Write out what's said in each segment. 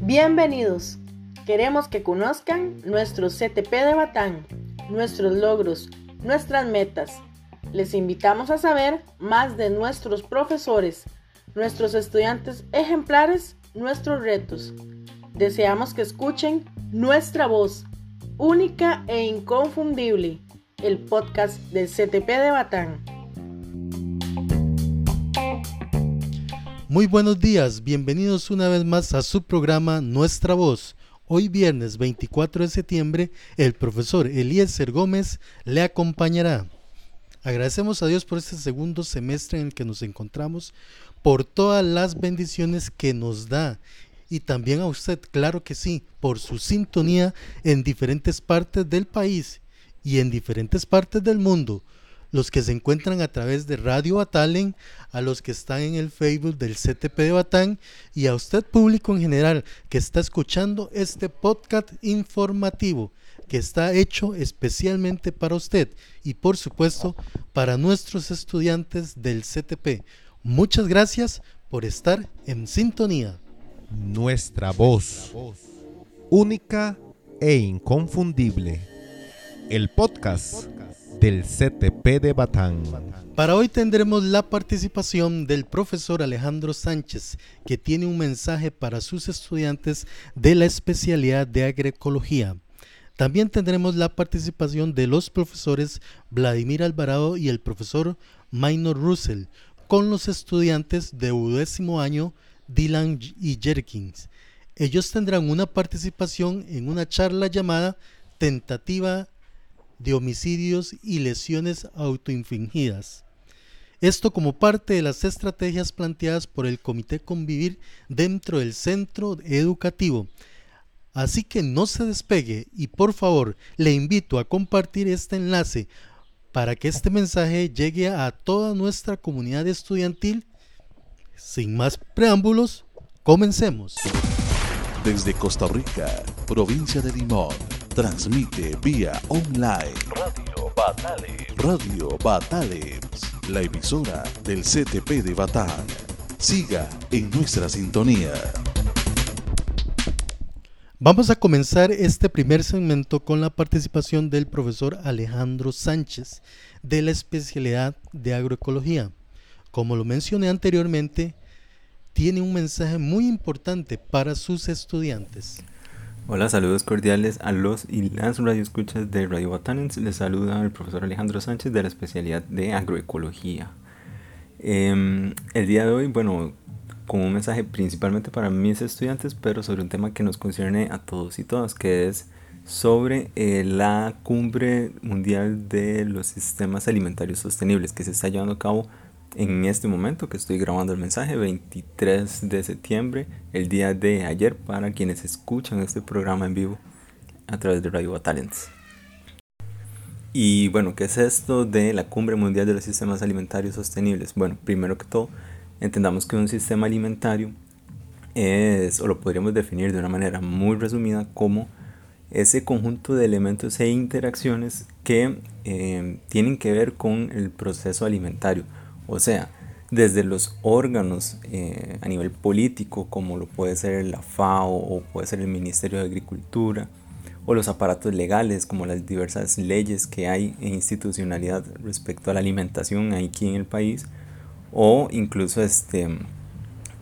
Bienvenidos. Queremos que conozcan nuestro CTP de Batán, nuestros logros, nuestras metas. Les invitamos a saber más de nuestros profesores, nuestros estudiantes ejemplares, nuestros retos. Deseamos que escuchen nuestra voz, única e inconfundible, el podcast del CTP de Batán. Muy buenos días, bienvenidos una vez más a su programa Nuestra Voz. Hoy viernes 24 de septiembre, el profesor Eliezer Gómez le acompañará. Agradecemos a Dios por este segundo semestre en el que nos encontramos, por todas las bendiciones que nos da y también a usted, claro que sí, por su sintonía en diferentes partes del país y en diferentes partes del mundo los que se encuentran a través de Radio Batalen, a los que están en el Facebook del CTP de Batán y a usted público en general que está escuchando este podcast informativo que está hecho especialmente para usted y por supuesto para nuestros estudiantes del CTP. Muchas gracias por estar en sintonía. Nuestra voz, única e inconfundible. El podcast del CTP de Batán. Para hoy tendremos la participación del profesor Alejandro Sánchez, que tiene un mensaje para sus estudiantes de la especialidad de agroecología. También tendremos la participación de los profesores Vladimir Alvarado y el profesor Minor Russell, con los estudiantes de undécimo año Dylan y Jerkins. Ellos tendrán una participación en una charla llamada Tentativa de homicidios y lesiones autoinfligidas. Esto como parte de las estrategias planteadas por el Comité Convivir dentro del centro educativo. Así que no se despegue y por favor le invito a compartir este enlace para que este mensaje llegue a toda nuestra comunidad estudiantil. Sin más preámbulos, comencemos. Desde Costa Rica, provincia de Limón Transmite vía online. Radio Batales. Radio Batales. La emisora del CTP de Batán. Siga en nuestra sintonía. Vamos a comenzar este primer segmento con la participación del profesor Alejandro Sánchez de la especialidad de agroecología. Como lo mencioné anteriormente, tiene un mensaje muy importante para sus estudiantes. Hola, saludos cordiales a los y las radioescuchas de Radio Botanens. Les saluda el profesor Alejandro Sánchez de la especialidad de agroecología. Em, el día de hoy, bueno, con un mensaje principalmente para mis estudiantes, pero sobre un tema que nos concierne a todos y todas, que es sobre eh, la cumbre mundial de los sistemas alimentarios sostenibles que se está llevando a cabo en este momento que estoy grabando el mensaje, 23 de septiembre, el día de ayer, para quienes escuchan este programa en vivo a través de Radio Talents. Y bueno, ¿qué es esto de la Cumbre Mundial de los Sistemas Alimentarios Sostenibles? Bueno, primero que todo, entendamos que un sistema alimentario es, o lo podríamos definir de una manera muy resumida, como ese conjunto de elementos e interacciones que eh, tienen que ver con el proceso alimentario o sea, desde los órganos eh, a nivel político, como lo puede ser la FAO o puede ser el Ministerio de Agricultura, o los aparatos legales, como las diversas leyes que hay en institucionalidad respecto a la alimentación aquí en el país, o incluso este,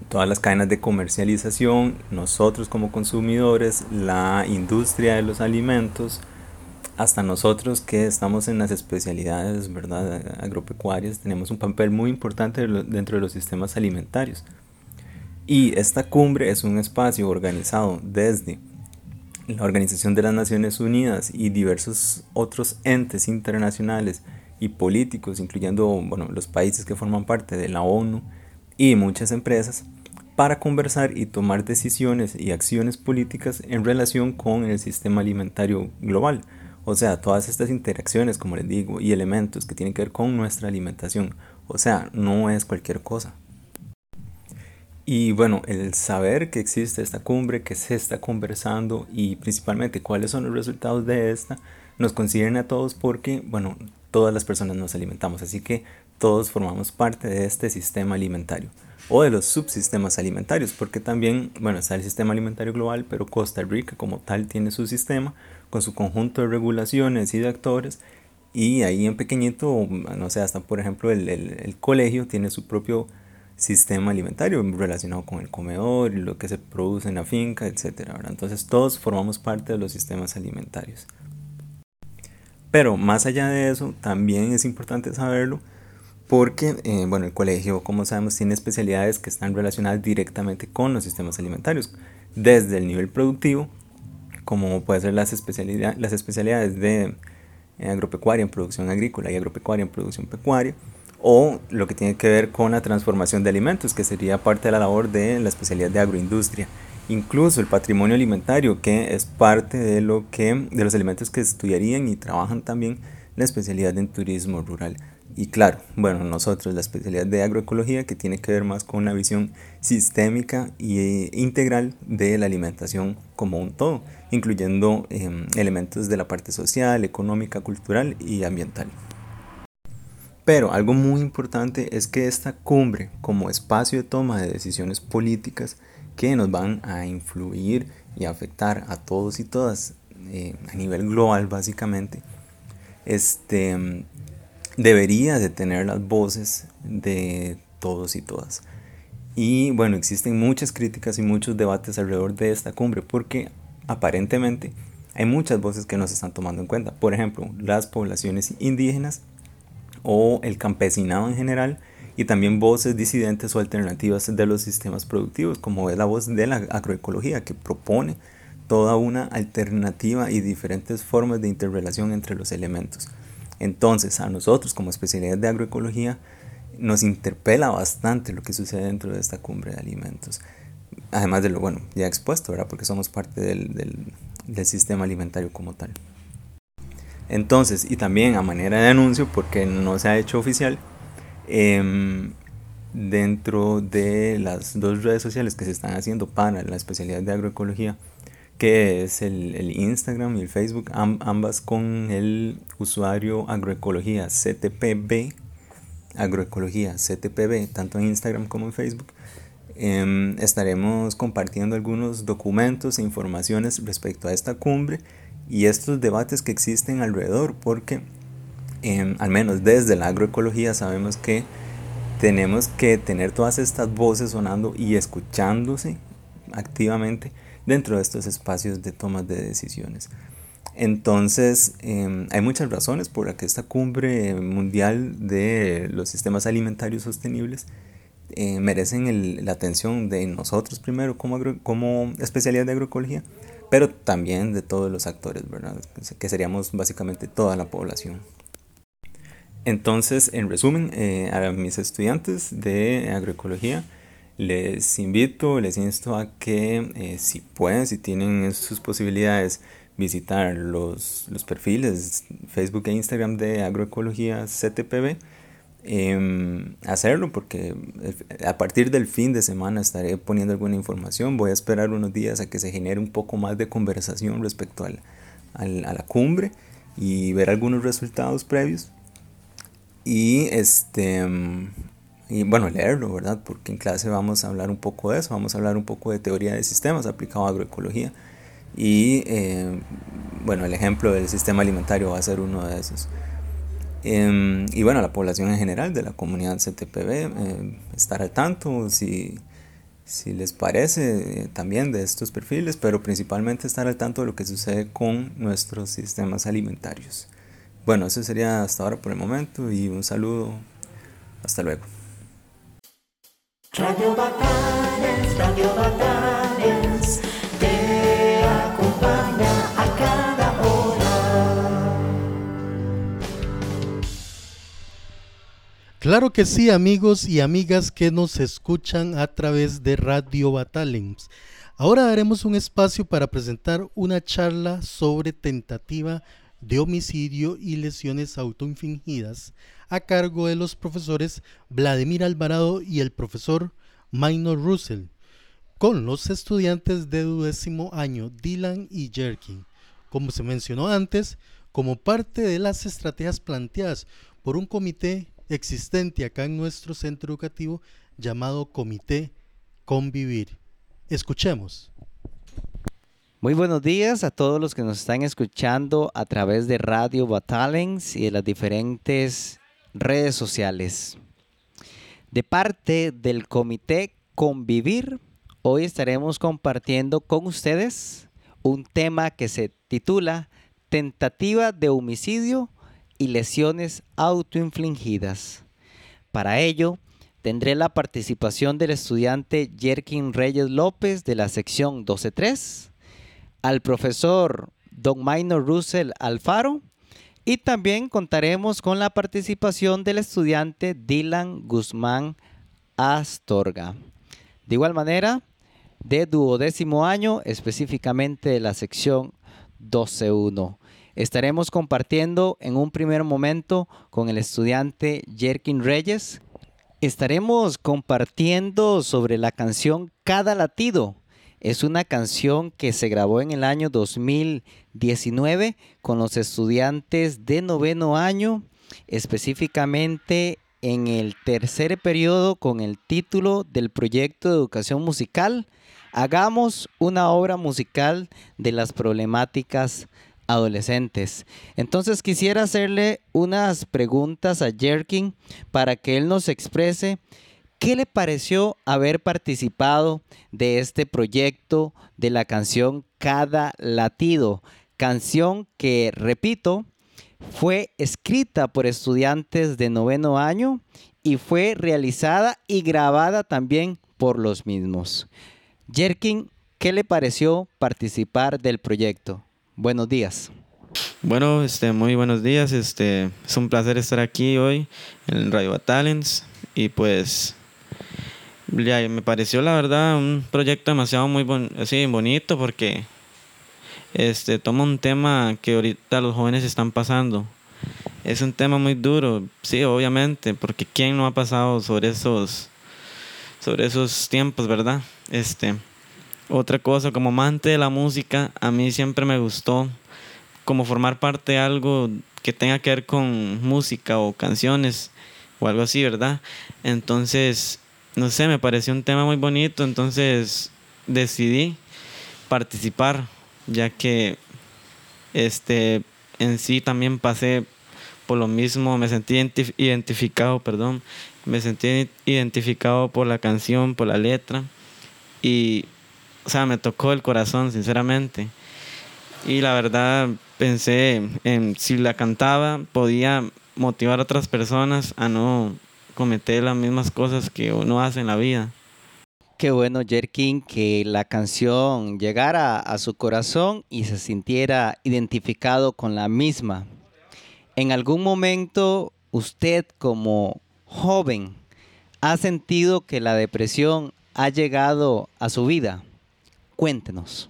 todas las cadenas de comercialización, nosotros como consumidores, la industria de los alimentos, hasta nosotros que estamos en las especialidades ¿verdad? agropecuarias tenemos un papel muy importante dentro de los sistemas alimentarios. Y esta cumbre es un espacio organizado desde la Organización de las Naciones Unidas y diversos otros entes internacionales y políticos, incluyendo bueno, los países que forman parte de la ONU y muchas empresas, para conversar y tomar decisiones y acciones políticas en relación con el sistema alimentario global o sea, todas estas interacciones, como les digo, y elementos que tienen que ver con nuestra alimentación. O sea, no es cualquier cosa. Y bueno, el saber que existe esta cumbre, que se está conversando y principalmente cuáles son los resultados de esta, nos concierne a todos porque, bueno, todas las personas nos alimentamos. Así que todos formamos parte de este sistema alimentario o de los subsistemas alimentarios, porque también, bueno, está el sistema alimentario global, pero Costa Rica como tal tiene su sistema con su conjunto de regulaciones y de actores, y ahí en pequeñito, no sé, hasta por ejemplo el, el, colegio tiene su propio sistema alimentario relacionado con el comedor lo que se produce en la finca, etc. Entonces todos formamos parte de los sistemas alimentarios. Pero más allá de eso, también es importante saberlo porque, eh, bueno, el colegio, como sabemos, tiene especialidades que están relacionadas directamente con los sistemas alimentarios, desde el nivel productivo, como puede ser las, especialidades, las especialidades de eh, agropecuaria en producción agrícola y agropecuaria en producción pecuaria, o lo que tiene que ver con la transformación de alimentos, que sería parte de la labor de la especialidad de agroindustria. Incluso el patrimonio alimentario, que es parte de, lo que, de los elementos que estudiarían y trabajan también la especialidad en turismo rural. Y claro, bueno, nosotros la especialidad de agroecología que tiene que ver más con una visión sistémica e integral de la alimentación como un todo, incluyendo em, elementos de la parte social, económica, cultural y ambiental. Pero algo muy importante es que esta cumbre como espacio de toma de decisiones políticas que nos van a influir y afectar a todos y todas eh, a nivel global básicamente, este, debería de tener las voces de todos y todas. Y bueno, existen muchas críticas y muchos debates alrededor de esta cumbre porque aparentemente hay muchas voces que no se están tomando en cuenta. Por ejemplo, las poblaciones indígenas o el campesinado en general y también voces disidentes o alternativas de los sistemas productivos, como es la voz de la agroecología que propone toda una alternativa y diferentes formas de interrelación entre los elementos. Entonces, a nosotros como especialidad de agroecología nos interpela bastante lo que sucede dentro de esta cumbre de alimentos. Además de lo bueno, ya expuesto, ¿verdad? Porque somos parte del, sistema alimentario como tal. Entonces, y también a manera de anuncio, porque no se ha hecho oficial, em, dentro de las dos redes sociales que se están haciendo para la especialidad de agroecología, que es el, Instagram y el Facebook, ambas con el usuario agroecología CTPB, agroecología CTPB, tanto en Instagram como en Facebook. Em, estaremos compartiendo algunos documentos e informaciones respecto a esta cumbre y estos debates que existen alrededor, porque em, al menos desde la agroecología sabemos que tenemos que tener todas estas voces sonando y escuchándose activamente dentro de estos espacios de tomas de decisiones. Entonces, em, hay muchas razones por las que esta cumbre mundial de los sistemas alimentarios sostenibles eh, merecen la atención de nosotros primero como, como especialidad de agroecología, pero también de todos los actores, ¿verdad? Que seríamos básicamente toda la población. Entonces, en resumen, eh, a mis estudiantes de agroecología, les invito, les insto a que eh, si pueden, si tienen sus posibilidades, visitar los, perfiles Facebook e Instagram de Agroecología CTPB, em, hacerlo porque eh, a partir del fin de semana estaré poniendo alguna información. Voy a esperar unos días a que se genere un poco más de conversación respecto al, a la cumbre y ver algunos resultados previos. Y este y bueno, leerlo, ¿verdad? Porque en clase vamos a hablar un poco de eso, vamos a hablar un poco de teoría de sistemas aplicado a agroecología. Y eh, bueno, el ejemplo del sistema alimentario va a ser uno de esos. Em, y bueno, la población en general de la comunidad CTPB, eh, estar al tanto si, si les parece eh, también de estos perfiles, pero principalmente estar al tanto de lo que sucede con nuestros sistemas alimentarios. Bueno, eso sería hasta ahora por el momento y un saludo. Hasta luego. Radio Batanes, Radio Batanes, te acompaña a cada hora. Claro que sí, amigos y amigas que nos escuchan a través de Radio Batalens. Ahora daremos un espacio para presentar una charla sobre tentativa de homicidio y lesiones autoinfligidas a cargo de los profesores Vladimir Alvarado y el profesor Minor Russell, con los estudiantes de duodécimo año Dylan y Jerky, como se mencionó antes, como parte de las estrategias planteadas por un comité existente acá en nuestro centro educativo llamado Comité Convivir. Escuchemos. Muy buenos días a todos los que nos están escuchando a través de Radio Batalens y de las diferentes redes sociales. De parte del Comité Convivir, hoy estaremos compartiendo con ustedes un tema que se titula Tentativa de homicidio y lesiones autoinfligidas. Para ello, tendré la participación del estudiante Jerkin Reyes López de la sección 12.3, al profesor Don Minor Russell Alfaro y también contaremos con la participación del estudiante Dylan Guzmán Astorga. De igual manera, de duodécimo año, específicamente de la sección 12.1. Estaremos compartiendo en un primer momento con el estudiante Jerkin Reyes. Estaremos compartiendo sobre la canción Cada Latido. Es una canción que se grabó en el año 2019 con los estudiantes de noveno año, específicamente en el tercer periodo con el título del proyecto de educación musical. Hagamos una obra musical de las problemáticas adolescentes. Entonces quisiera hacerle unas preguntas a Jerkin para que él nos exprese qué le pareció haber participado de este proyecto de la canción Cada Latido, canción que, repito, fue escrita por estudiantes de noveno año y fue realizada y grabada también por los mismos. Jerkin, ¿qué le pareció participar del proyecto? Buenos días. Bueno, este, muy buenos días. Este, es un placer estar aquí hoy en Radio Talents y pues me pareció la verdad un proyecto demasiado muy así, bonito porque este toma un tema que ahorita los jóvenes están pasando. Es un tema muy duro, sí, obviamente, porque quién no ha pasado sobre esos sobre esos tiempos, ¿verdad? Este otra cosa, como amante de la música, a mí siempre me gustó como formar parte de algo que tenga que ver con música o canciones o algo así, ¿verdad? Entonces, no sé, me pareció un tema muy bonito, entonces decidí participar, ya que este en sí también pasé por lo mismo, me sentí identificado, perdón, me sentí identificado por la canción, por la letra y o sea, me tocó el corazón, sinceramente. Y la verdad pensé en si la cantaba podía motivar a otras personas a no cometer las mismas cosas que uno hace en la vida. Qué bueno, Jerkin, que la canción llegara a su corazón y se sintiera identificado con la misma. ¿En algún momento usted como joven ha sentido que la depresión ha llegado a su vida? Cuéntenos.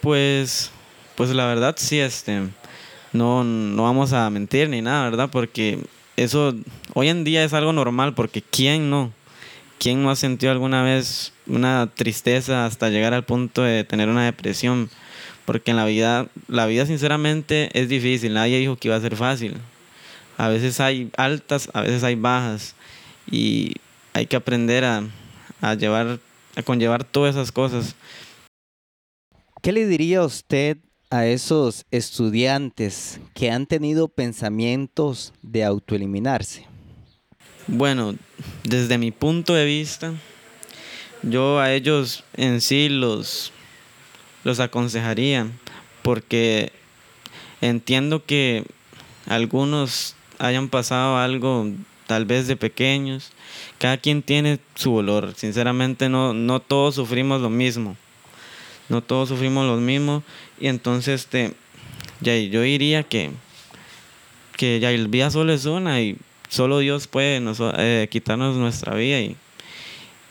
Pues, pues la verdad sí, este, no, no vamos a mentir ni nada, ¿verdad? Porque eso hoy en día es algo normal, porque ¿quién no? ¿Quién no ha sentido alguna vez una tristeza hasta llegar al punto de tener una depresión? Porque en la vida, la vida sinceramente es difícil, nadie dijo que iba a ser fácil. A veces hay altas, a veces hay bajas y hay que aprender a, a llevar a conllevar todas esas cosas. ¿Qué le diría usted a esos estudiantes que han tenido pensamientos de autoeliminarse? Bueno, desde mi punto de vista, yo a ellos en sí los, los aconsejaría porque entiendo que algunos hayan pasado algo tal vez de pequeños. Cada quien tiene su dolor. Sinceramente no, no todos sufrimos lo mismo. No todos sufrimos lo mismo. Y entonces este, ya, yo diría que, que ya el vida solo es una y solo Dios puede eh, quitarnos nuestra vida y,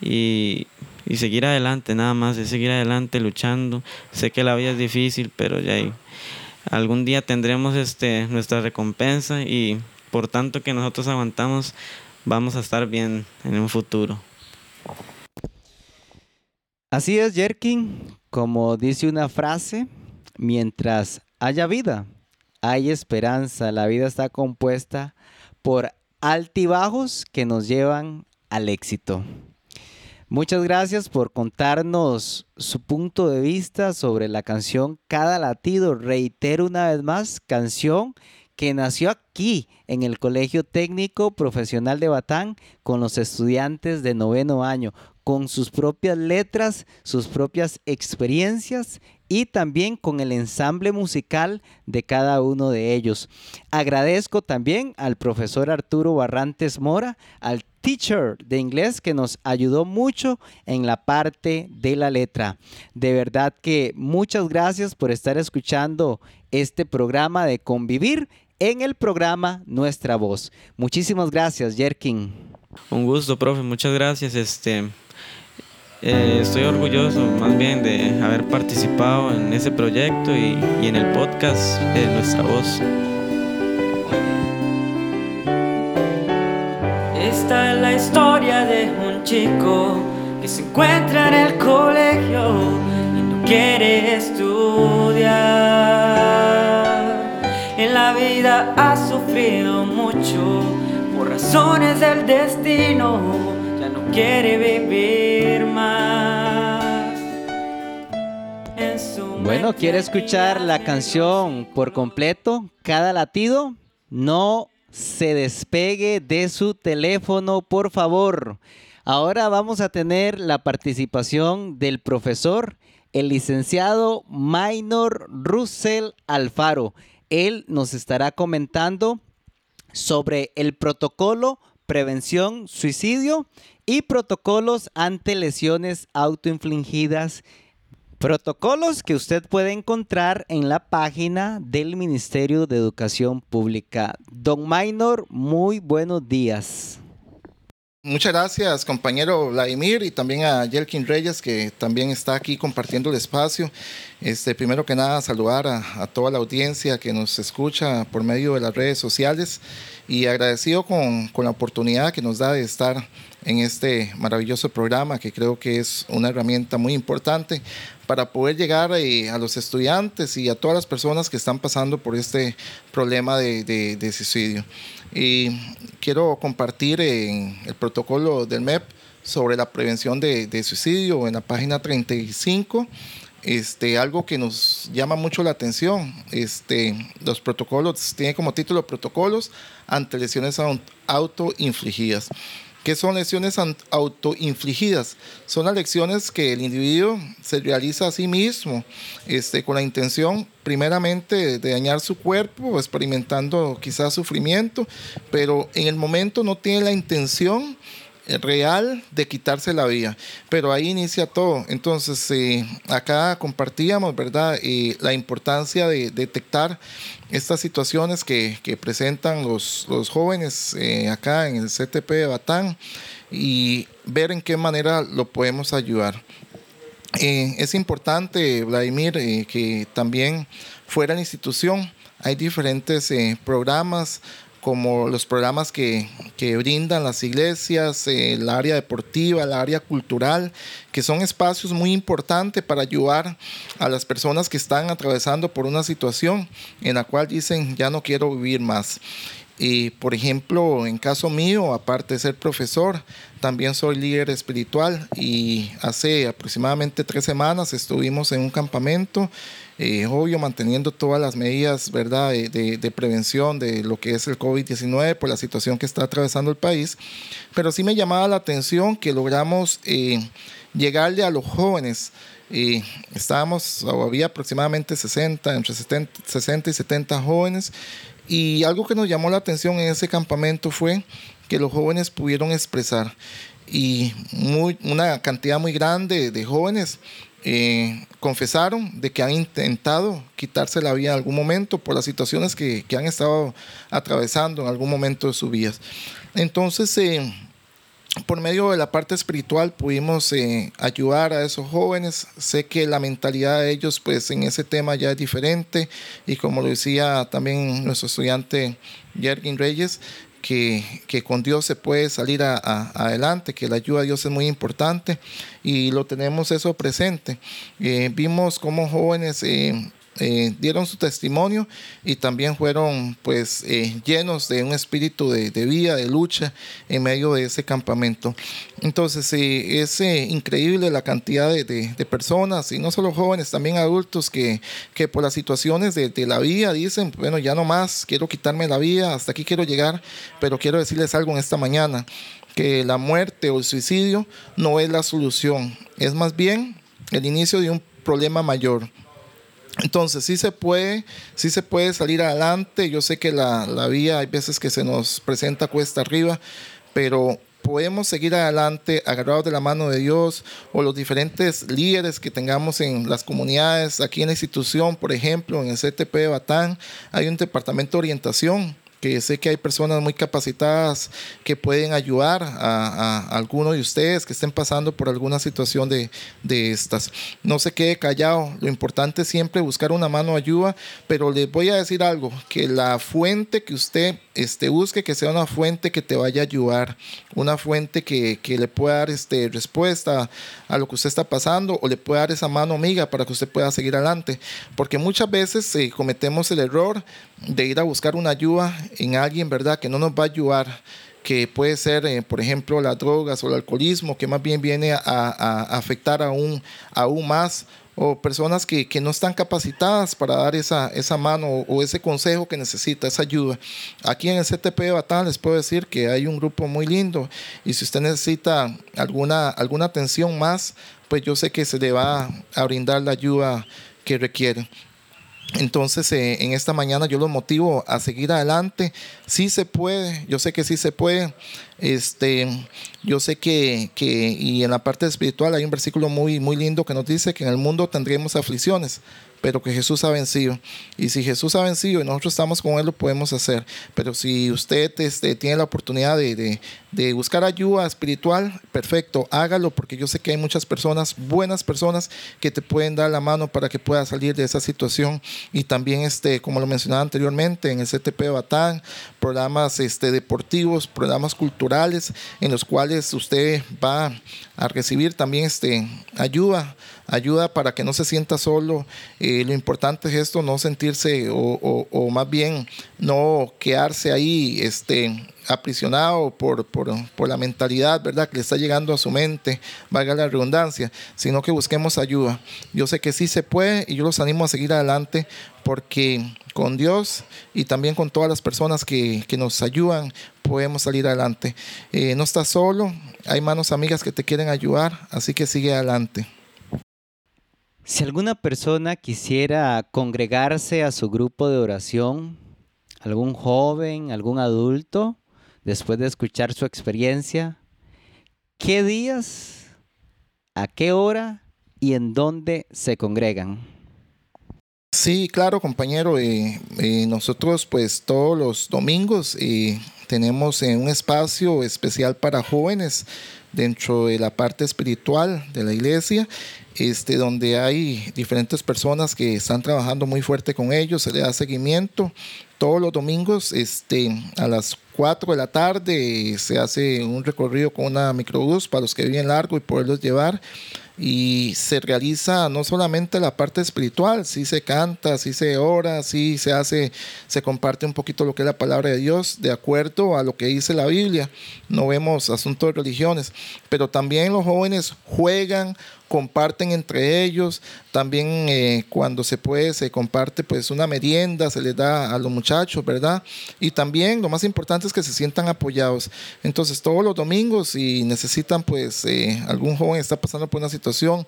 y, y, seguir adelante, nada más, de seguir adelante luchando. Sé que la vida es difícil, pero ya algún día tendremos este, nuestra recompensa y por tanto que nosotros aguantamos, vamos a estar bien en un futuro. Así es, Jerkin, como dice una frase, mientras haya vida, hay esperanza. La vida está compuesta por altibajos que nos llevan al éxito. Muchas gracias por contarnos su punto de vista sobre la canción Cada latido. Reitero una vez más, canción que nació aquí en el Colegio Técnico Profesional de Batán con los estudiantes de noveno año, con sus propias letras, sus propias experiencias y también con el ensamble musical de cada uno de ellos. Agradezco también al profesor Arturo Barrantes Mora, al teacher de inglés que nos ayudó mucho en la parte de la letra. De verdad que muchas gracias por estar escuchando este programa de convivir en el programa Nuestra Voz. Muchísimas gracias, Jerkin. Un gusto, profe, muchas gracias. Este, eh, estoy orgulloso más bien de haber participado en ese proyecto y, y en el podcast de Nuestra Voz. Esta es la historia de un chico que se encuentra en el colegio y no quiere estudiar. La vida ha sufrido mucho por razones del destino, ya no quiere vivir más. En su Bueno, ¿quiere escuchar la canción por completo? Cada latido. No se despegue de su teléfono, por favor. Ahora vamos a tener la participación del profesor, el licenciado Minor Russell Alfaro. Él nos estará comentando sobre el protocolo prevención suicidio y protocolos ante lesiones autoinfligidas Protocolos que usted puede encontrar en la página del Ministerio de Educación Pública. Don Minor, muy buenos días. Muchas gracias, compañero Vladimir, y también a Yelkin Reyes, que también está aquí compartiendo el espacio. Este, primero que nada, saludar a, a toda la audiencia que nos escucha por medio de las redes sociales y agradecido con, con la oportunidad que nos da de estar en este maravilloso programa, que creo que es una herramienta muy importante para poder llegar eh, a los estudiantes y a todas las personas que están pasando por este problema de, de- de suicidio. Y quiero compartir en el protocolo del MEP sobre la prevención de, de suicidio en la página 35. Este, algo que nos llama mucho la atención, este, los protocolos, tiene como título protocolos ante lesiones au- autoinfligidas. ¿Qué son lesiones autoinfligidas? Son las lesiones que el individuo se realiza a sí mismo este, con la intención primeramente de dañar su cuerpo, experimentando quizás sufrimiento, pero en el momento no tiene la intención real de quitarse la vida. Pero ahí inicia todo. Entonces, eh, acá compartíamos, ¿verdad?, Eh, la importancia de detectar estas situaciones que, presentan los, jóvenes eh, acá en el CTP de Batán y ver en qué manera lo podemos ayudar. Es importante, Vladimir, que también fuera la institución hay diferentes programas como los programas que, que brindan las iglesias, eh, el área deportiva, el área cultural, que son espacios muy importantes para ayudar a las personas que están atravesando por una situación en la cual dicen, ya no quiero vivir más. Y por ejemplo, en caso mío, aparte de ser profesor, también soy líder espiritual y hace aproximadamente tres semanas estuvimos en un campamento, eh, obvio manteniendo todas las medidas ¿verdad? De, de- de prevención de lo que es el COVID-19 por la situación que está atravesando el país, pero sí me llamaba la atención que logramos eh, llegarle a los jóvenes. Eh, estábamos, había aproximadamente 60, entre 70, 60 y 70 jóvenes y algo que nos llamó la atención en ese campamento fue que los jóvenes pudieron expresar y una cantidad muy grande de jóvenes eh, confesaron de que han intentado quitarse la vida en algún momento por las situaciones que, que han estado atravesando en algún momento de sus vidas. Entonces, eh, por medio de la parte espiritual pudimos eh, ayudar a esos jóvenes. Sé que la mentalidad de ellos pues en ese tema ya es diferente y como lo decía también nuestro estudiante Jergin Reyes, que, que con Dios se puede salir a- adelante, que la ayuda de Dios es muy importante y lo tenemos eso presente. Eh, vimos como jóvenes... eh, eh, dieron su testimonio y también fueron pues eh, llenos de un espíritu de, de, vida, de lucha en medio de ese campamento. Entonces es increíble la cantidad de, de, personas y no solo jóvenes, también adultos que, que por las situaciones de, la vida dicen, bueno, ya no más, quiero quitarme la vida, hasta aquí quiero llegar, pero quiero decirles algo en esta mañana que la muerte o el suicidio no es la solución, es más bien el inicio de un problema mayor. Entonces, sí se puede, sí se puede salir adelante. Yo sé que la, la vía hay veces que se nos presenta cuesta arriba, pero podemos seguir adelante agarrados de la mano de Dios o los diferentes líderes que tengamos en las comunidades, aquí en la institución, por ejemplo, en el CTP de Batán, hay un departamento de orientación que sé que hay personas muy capacitadas que pueden ayudar a, a, alguno de ustedes que estén pasando por alguna situación de, de, estas. No se quede callado, lo importante es siempre buscar una mano ayuda, pero les voy a decir algo, que la fuente que usted este, busque que sea una fuente que te vaya a ayudar, una fuente que, que le pueda dar este, respuesta a lo que usted está pasando o le pueda dar esa mano amiga para que usted pueda seguir adelante, porque muchas veces eh, cometemos el error de ir a buscar una ayuda en alguien, ¿verdad? Que no nos va a ayudar, que puede ser, eh, por ejemplo, las drogas o el alcoholismo, que más bien viene a, afectar aún, aún más o personas que, que, no están capacitadas para dar esa, esa mano o, ese consejo que necesita, esa ayuda. Aquí en el CTP de Batán les puedo decir que hay un grupo muy lindo y si usted necesita alguna, alguna atención más, pues yo sé que se le va a brindar la ayuda que requiere. Entonces, eh, en esta mañana yo los motivo a seguir adelante. Sí se puede, yo sé que sí se puede. Este, yo sé que, que, y en la parte espiritual hay un versículo muy, muy lindo que nos dice que en el mundo tendremos aflicciones, pero que Jesús ha vencido. Y si Jesús ha vencido y nosotros estamos con Él, lo podemos hacer. Pero si usted este, tiene la oportunidad de, de, buscar ayuda espiritual, perfecto, hágalo, porque yo sé que hay muchas personas, buenas personas, que te pueden dar la mano para que puedas salir de esa situación. Y también, este, como lo mencionaba anteriormente, en el CTP Batán, programas este, deportivos, programas culturales, en los cuales usted va a recibir también este, ayuda ayuda para que no se sienta solo. Eh, lo importante es esto, no sentirse o, más bien no quedarse ahí este, aprisionado por, por, la mentalidad, ¿verdad? Que le está llegando a su mente, valga la redundancia, sino que busquemos ayuda. Yo sé que sí se puede y yo los animo a seguir adelante porque con Dios y también con todas las personas que, nos ayudan podemos salir adelante. Eh, no estás solo, hay manos amigas que te quieren ayudar, así que sigue adelante. Si alguna persona quisiera congregarse a su grupo de oración, algún joven, algún adulto, después de escuchar su experiencia, ¿qué días, a qué hora y en dónde se congregan? Sí, claro, compañero. Eh, eh, nosotros pues todos los domingos eh, tenemos un espacio especial para jóvenes dentro de la parte espiritual de la iglesia este, donde hay diferentes personas que están trabajando muy fuerte con ellos, se le da seguimiento. Todos los domingos este, a las 4 de la tarde se hace un recorrido con una microbús para los que viven largo y poderlos llevar y se realiza no solamente la parte espiritual, sí se canta, sí se ora, sí se hace, se comparte un poquito lo que es la palabra de Dios de acuerdo a lo que dice la Biblia. No vemos asuntos de religiones, pero también los jóvenes juegan, comparten entre ellos, también eh, cuando se puede se comparte pues una merienda, se les da a los muchachos, ¿verdad? Y también lo más importante es que se sientan apoyados. Entonces todos los domingos si necesitan pues eh, algún joven está pasando por una situación,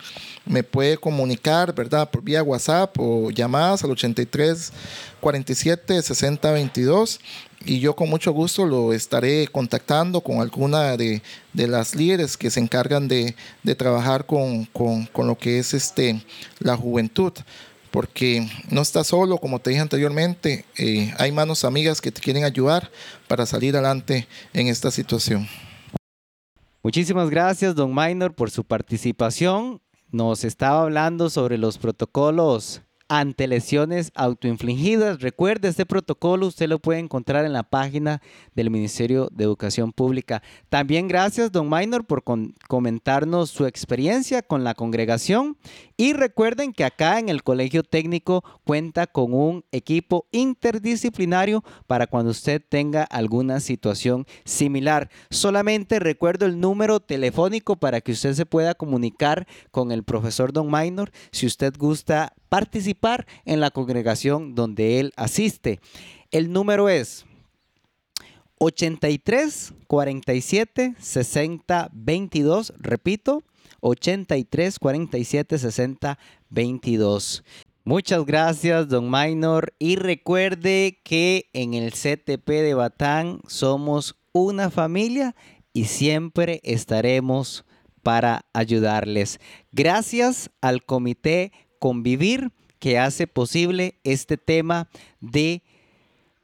me puede comunicar, ¿verdad? Por vía WhatsApp o llamadas al 83 47 60 22 y yo con mucho gusto lo estaré contactando con alguna de, las líderes que se encargan de, trabajar con, lo que es este, la juventud. Porque no estás solo, como te dije anteriormente, eh, hay manos amigas que te quieren ayudar para salir adelante en esta situación. Muchísimas gracias, don Minor, por su participación. Nos estaba hablando sobre los protocolos ante lesiones autoinfligidas. Recuerde, este protocolo usted lo puede encontrar en la página del Ministerio de Educación Pública. También gracias, don Minor, por comentarnos su experiencia con la congregación. Y recuerden que acá en el Colegio Técnico cuenta con un equipo interdisciplinario para cuando usted tenga alguna situación similar. Solamente recuerdo el número telefónico para que usted se pueda comunicar con el profesor Don Minor si usted gusta participar en la congregación donde él asiste. El número es 83 47 60 22. Repito, 83 47 60 22. Muchas gracias, don Minor. Y recuerde que en el CTP de Batán somos una familia y siempre estaremos para ayudarles. Gracias al Comité Convivir que hace posible este tema de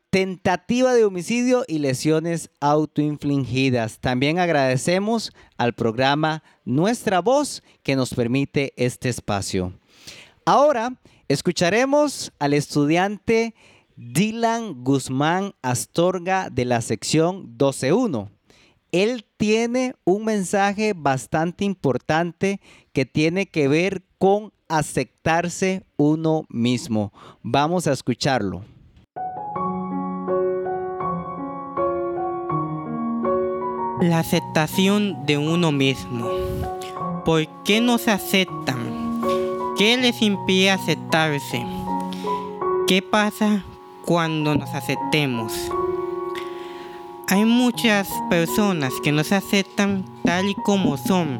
tentativa de homicidio y lesiones autoinfligidas. También agradecemos al programa Nuestra Voz que nos permite este espacio. Ahora escucharemos al estudiante Dylan Guzmán Astorga de la sección 12.1 él tiene un mensaje bastante importante que tiene que ver con aceptarse uno mismo. Vamos a escucharlo. La aceptación de uno mismo. ¿Por qué no se aceptan? ¿Qué les impide aceptarse? ¿Qué pasa cuando nos aceptemos? Hay muchas personas que no se aceptan tal y como son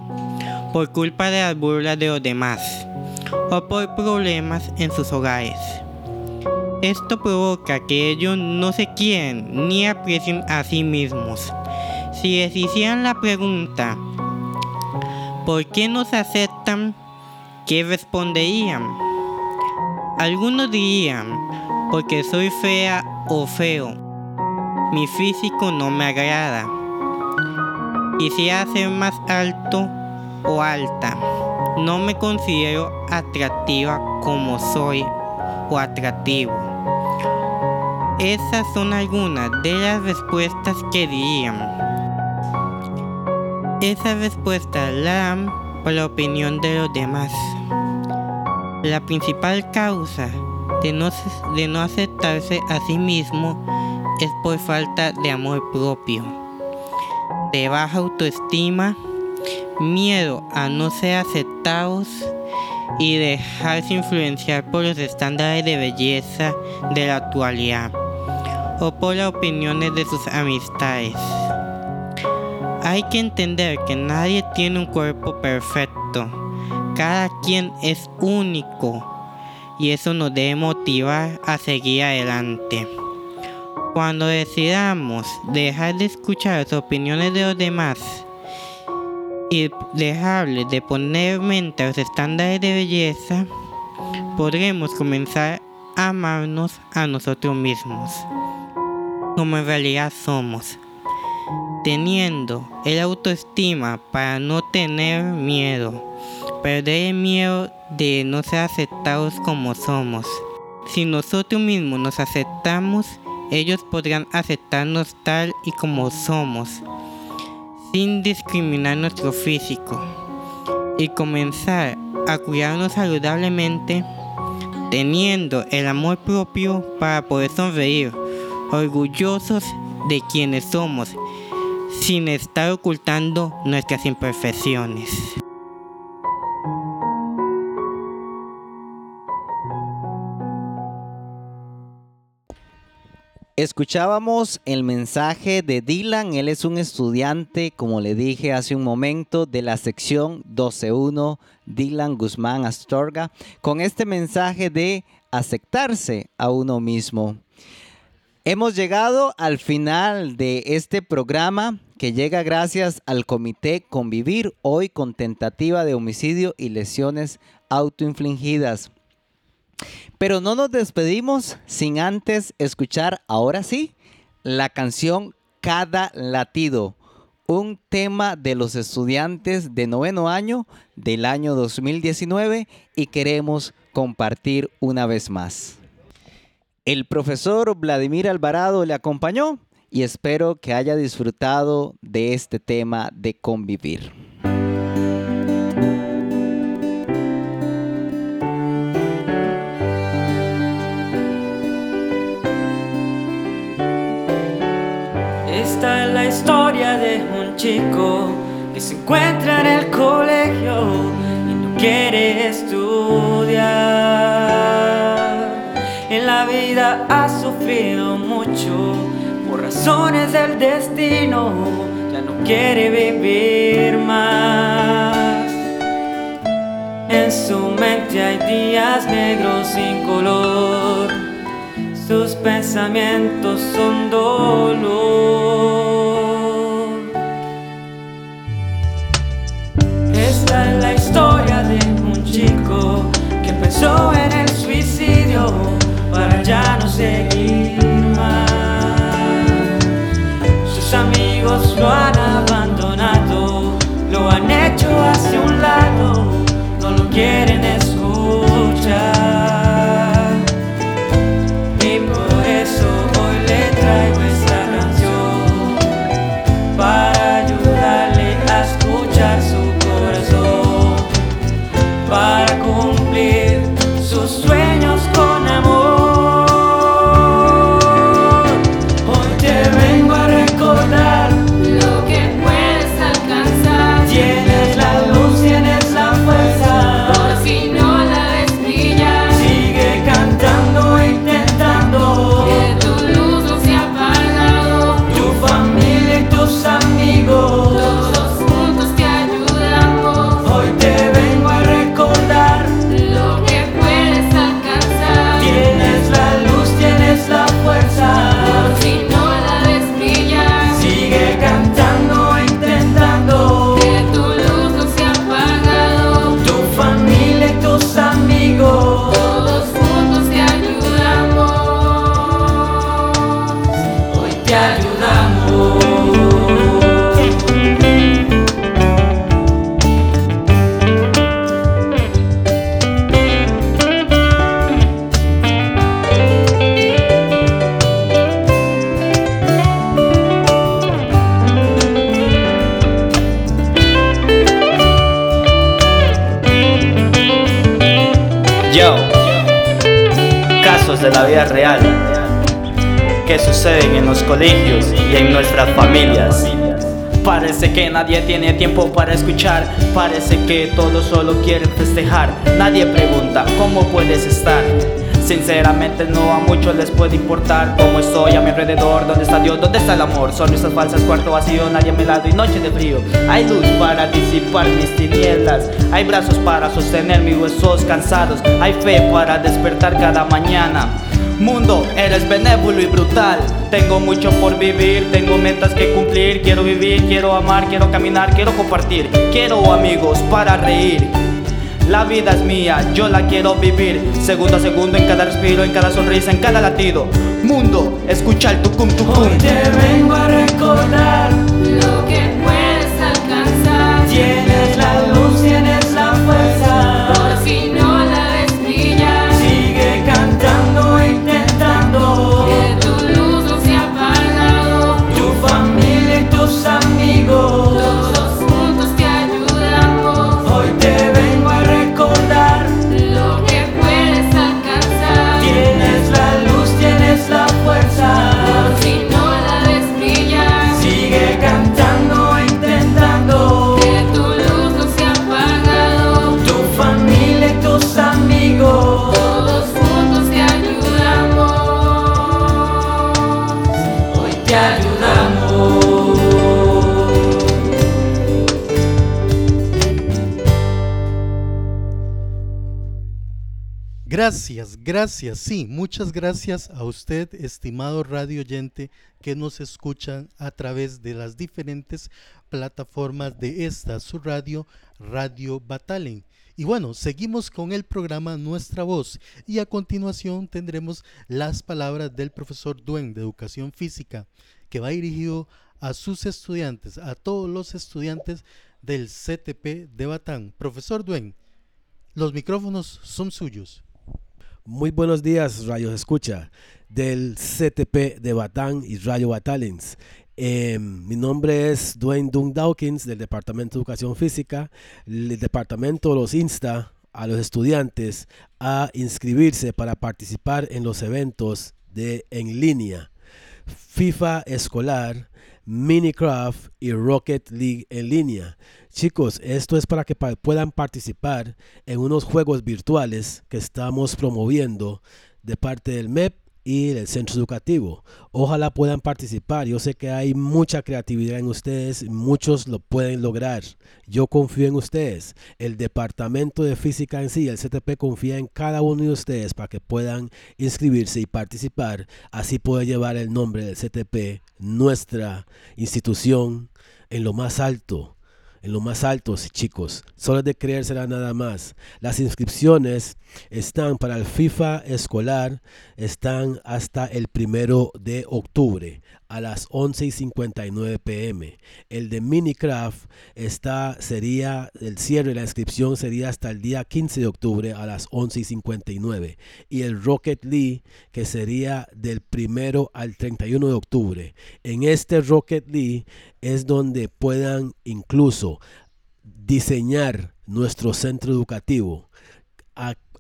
por culpa de las burlas de los demás o por problemas en sus hogares. Esto provoca que ellos no se quieren ni aprecien a sí mismos. Si les hicieran la pregunta, ¿por qué no se aceptan? ¿Qué responderían? Algunos dirían, porque soy fea o feo mi físico no me agrada. Quisiera ser más alto o alta. No me considero atractiva como soy o atractivo. Esas son algunas de las respuestas que dirían. Esas respuestas la dan por la opinión de los demás. La principal causa de no, de no aceptarse a sí mismo es por falta de amor propio, de baja autoestima, miedo a no ser aceptados y dejarse influenciar por los estándares de belleza de la actualidad o por las opiniones de sus amistades. Hay que entender que nadie tiene un cuerpo perfecto, cada quien es único y eso nos debe motivar a seguir adelante. Cuando decidamos dejar de escuchar las opiniones de los demás y dejarles de poner mente a los estándares de belleza, podremos comenzar a amarnos a nosotros mismos, como en realidad somos, teniendo el autoestima para no tener miedo, perder el miedo de no ser aceptados como somos. Si nosotros mismos nos aceptamos, ellos podrán aceptarnos tal y como somos, sin discriminar nuestro físico, y comenzar a cuidarnos saludablemente, teniendo el amor propio para poder sonreír, orgullosos de quienes somos, sin estar ocultando nuestras imperfecciones. Escuchábamos el mensaje de Dylan, él es un estudiante, como le dije hace un momento, de la sección 12.1, Dylan Guzmán Astorga, con este mensaje de aceptarse a uno mismo. Hemos llegado al final de este programa que llega gracias al Comité Convivir, hoy con tentativa de homicidio y lesiones autoinfligidas. Pero no nos despedimos sin antes escuchar, ahora sí, la canción Cada Latido, un tema de los estudiantes de noveno año del año 2019 y queremos compartir una vez más. El profesor Vladimir Alvarado le acompañó y espero que haya disfrutado de este tema de convivir. Chico que se encuentra en el colegio y no quiere estudiar. En la vida ha sufrido mucho por razones del destino, ya no quiere vivir más. En su mente hay días negros sin color sus pensamientos son dolor. La historia de un chico que pensó en el suicidio para ya no seguir más. Sus amigos lo han abandonado, lo han hecho hacia un lado, no lo quieren que suceden en los colegios y en nuestras familias. Parece que nadie tiene tiempo para escuchar, parece que todos solo quieren festejar. Nadie pregunta cómo puedes estar. Sinceramente no a muchos les puede importar cómo estoy a mi alrededor, dónde está Dios, dónde está el amor. Son esas falsas cuarto vacío, nadie a mi lado y noche de frío. Hay luz para disipar mis tinieblas, hay brazos para sostener mis huesos cansados, hay fe para despertar cada mañana. Mundo, eres benévolo y brutal. Tengo mucho por vivir, tengo metas que cumplir. Quiero vivir, quiero amar, quiero caminar, quiero compartir. Quiero amigos para reír. La vida es mía, yo la quiero vivir. Segundo a segundo, en cada respiro, en cada sonrisa, en cada latido. Mundo, escucha el tucum tucum. Hoy te vengo a recordar Lo que Gracias, sí, muchas gracias a usted, estimado radio oyente, que nos escuchan a través de las diferentes plataformas de esta, su radio, Radio Batalen. Y bueno, seguimos con el programa Nuestra Voz y a continuación tendremos las palabras del profesor Duen de Educación Física, que va dirigido a sus estudiantes, a todos los estudiantes del CTP de Batán. Profesor Duen, Los micrófonos son suyos. Muy buenos días, Rayos Escucha, del CTP de Batán y Rayo Batalens. Eh, mi nombre es Dwayne Dung Dawkins del Departamento de Educación Física. El departamento los insta a los estudiantes a inscribirse para participar en los eventos de en línea. FIFA escolar, Minecraft y Rocket League en línea. Chicos, esto es para que puedan participar en unos juegos virtuales que estamos promoviendo de parte del MEP y del centro educativo. Ojalá puedan participar. Yo sé que hay mucha creatividad en ustedes, muchos lo pueden lograr. Yo confío en ustedes. El departamento de física en sí, el CTP confía en cada uno de ustedes para que puedan inscribirse y participar. Así puede llevar el nombre del CTP, nuestra institución, en lo más alto en lo más alto, chicos. Solo de creérsela nada más. Las inscripciones están para el FIFA escolar, están hasta el primero de octubre a las 11 y 59 pm. El de Minecraft está, sería, el cierre de la inscripción sería hasta el día 15 de octubre a las 11 y 59. Y el Rocket League, que sería del primero al 31 de octubre. En este Rocket League es donde puedan incluso diseñar nuestro centro educativo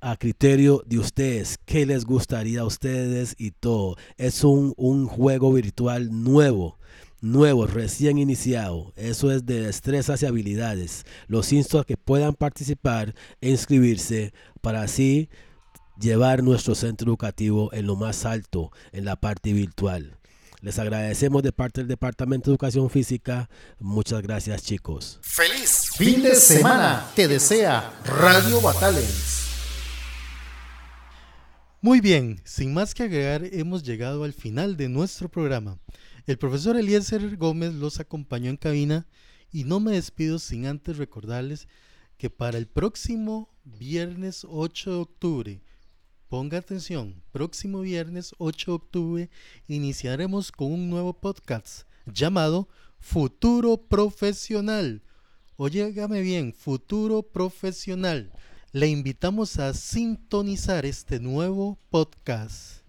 a criterio de ustedes, qué les gustaría a ustedes y todo. Es un, un juego virtual nuevo nuevo, recién iniciado. Eso es de destrezas y habilidades. Los insto a que puedan participar e inscribirse para así llevar nuestro centro educativo en lo más alto en la parte virtual. Les agradecemos de parte del Departamento de Educación Física. Muchas gracias chicos. ¡Feliz fin de semana! Te desea Radio Batalens. Muy bien, sin más que agregar, hemos llegado al final de nuestro programa. El profesor Eliezer Gómez los acompañó en cabina y no me despido sin antes recordarles que para el próximo viernes 8 de octubre, ponga atención, próximo viernes 8 de octubre iniciaremos con un nuevo podcast llamado Futuro Profesional. Óyegame bien, Futuro Profesional. Le invitamos a sintonizar este nuevo podcast.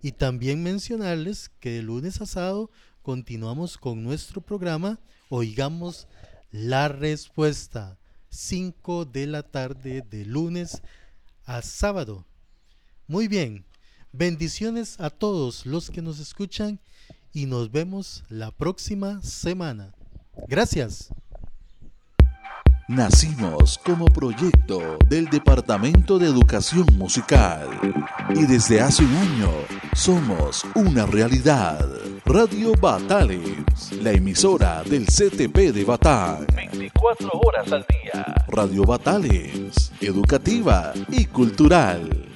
Y también mencionarles que de lunes a sábado continuamos con nuestro programa Oigamos la Respuesta. 5 de la tarde de lunes a sábado. Muy bien. Bendiciones a todos los que nos escuchan y nos vemos la próxima semana. Gracias. Nacimos como proyecto del Departamento de Educación Musical y desde hace un año somos una realidad. Radio Batalens, la emisora del CTP de Batán. 24 horas al día. Radio Batalens, educativa y cultural.